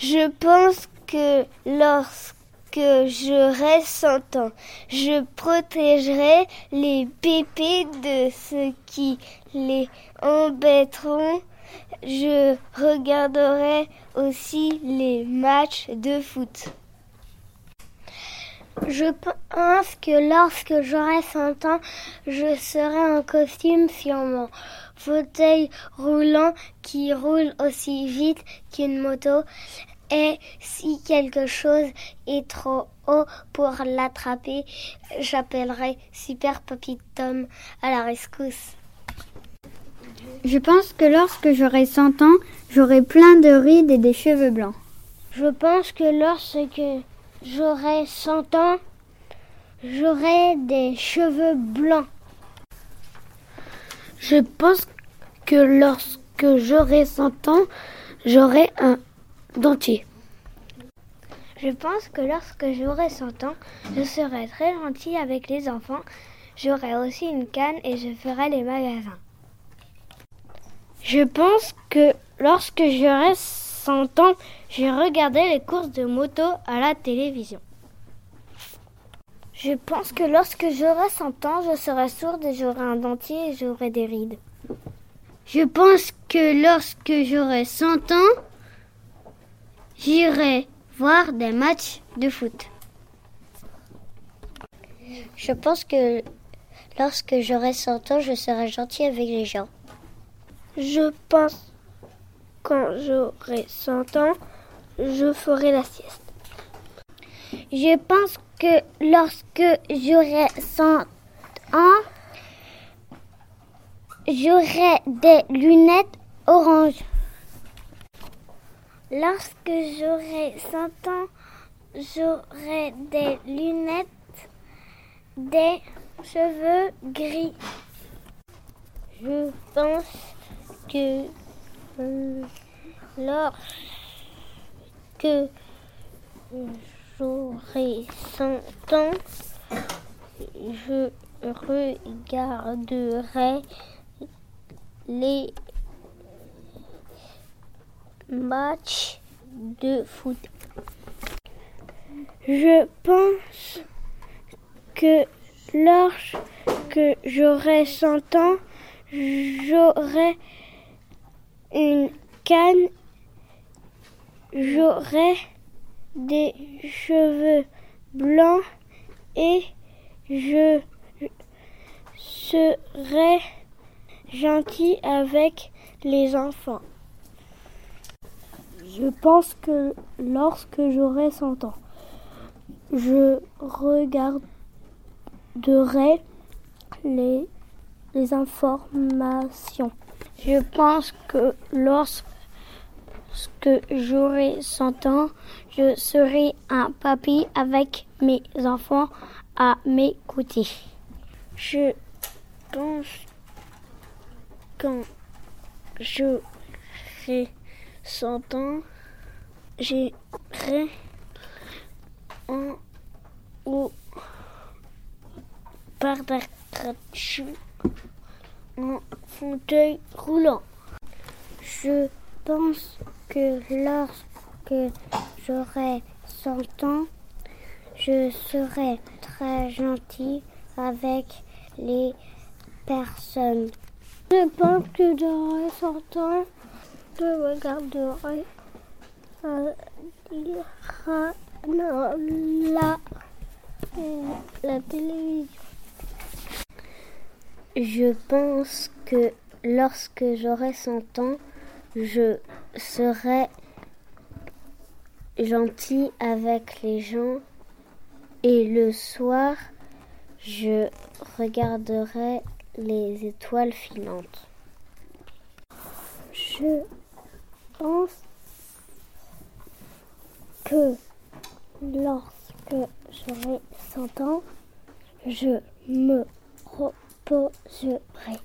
Je pense que lorsque j'aurai 100 ans, je protégerai les pépés de ceux qui les embêteront. Je regarderai aussi les matchs de foot. Je pense que lorsque j'aurai 100 ans, je serai en costume sur mon fauteuil roulant qui roule aussi vite qu'une moto. Et si quelque chose est trop haut pour l'attraper, j'appellerai Super Papy Tom à la rescousse. Je pense que lorsque j'aurai 100 ans, j'aurai plein de rides et des cheveux blancs. Je pense que lorsque j'aurai 100 ans, j'aurai des cheveux blancs. Je pense que lorsque j'aurai 100 ans, j'aurai un dentier. Je pense que lorsque j'aurai 100 ans, je serai très gentil avec les enfants. J'aurai aussi une canne et je ferai les magasins. Je pense que lorsque j'aurai 100 ans, j'ai regardé les courses de moto à la télévision. Je pense que lorsque j'aurai 100 ans, je serai sourde et j'aurai un dentier et j'aurai des rides. Je pense que lorsque j'aurai 100 ans, j'irai voir des matchs de foot. Je pense que lorsque j'aurai 100 ans, je serai gentil avec les gens. Je pense quand j'aurai 100 ans, je ferai la sieste. Je pense que lorsque j'aurai 100 ans, j'aurai des lunettes oranges. Lorsque j'aurai 100 ans, j'aurai des lunettes, des cheveux gris. Je pense que lorsque j'aurai 100 ans, je regarderai les matchs de foot. Je pense que lorsque j'aurai 100 ans, j'aurai une canne, j'aurai des cheveux blancs et je serai gentil avec les enfants. Je pense que lorsque j'aurai 100 ans, je regarderai les, les informations. Je pense que lorsque j'aurai 100 ans, je serai un papy avec mes enfants à mes côtés. Je pense quand j'aurai 100 ans, j'irai en haut par en fauteuil roulant. Je pense que lorsque j'aurai 100 ans, je serai très gentil avec les personnes. Je pense que j'aurai 100 ans, je regarderai euh, la, la télévision. Je pense que lorsque j'aurai 100 ans, je serai gentil avec les gens et le soir, je regarderai les étoiles filantes. Je pense que lorsque j'aurai 100 ans, je me ポーズはい。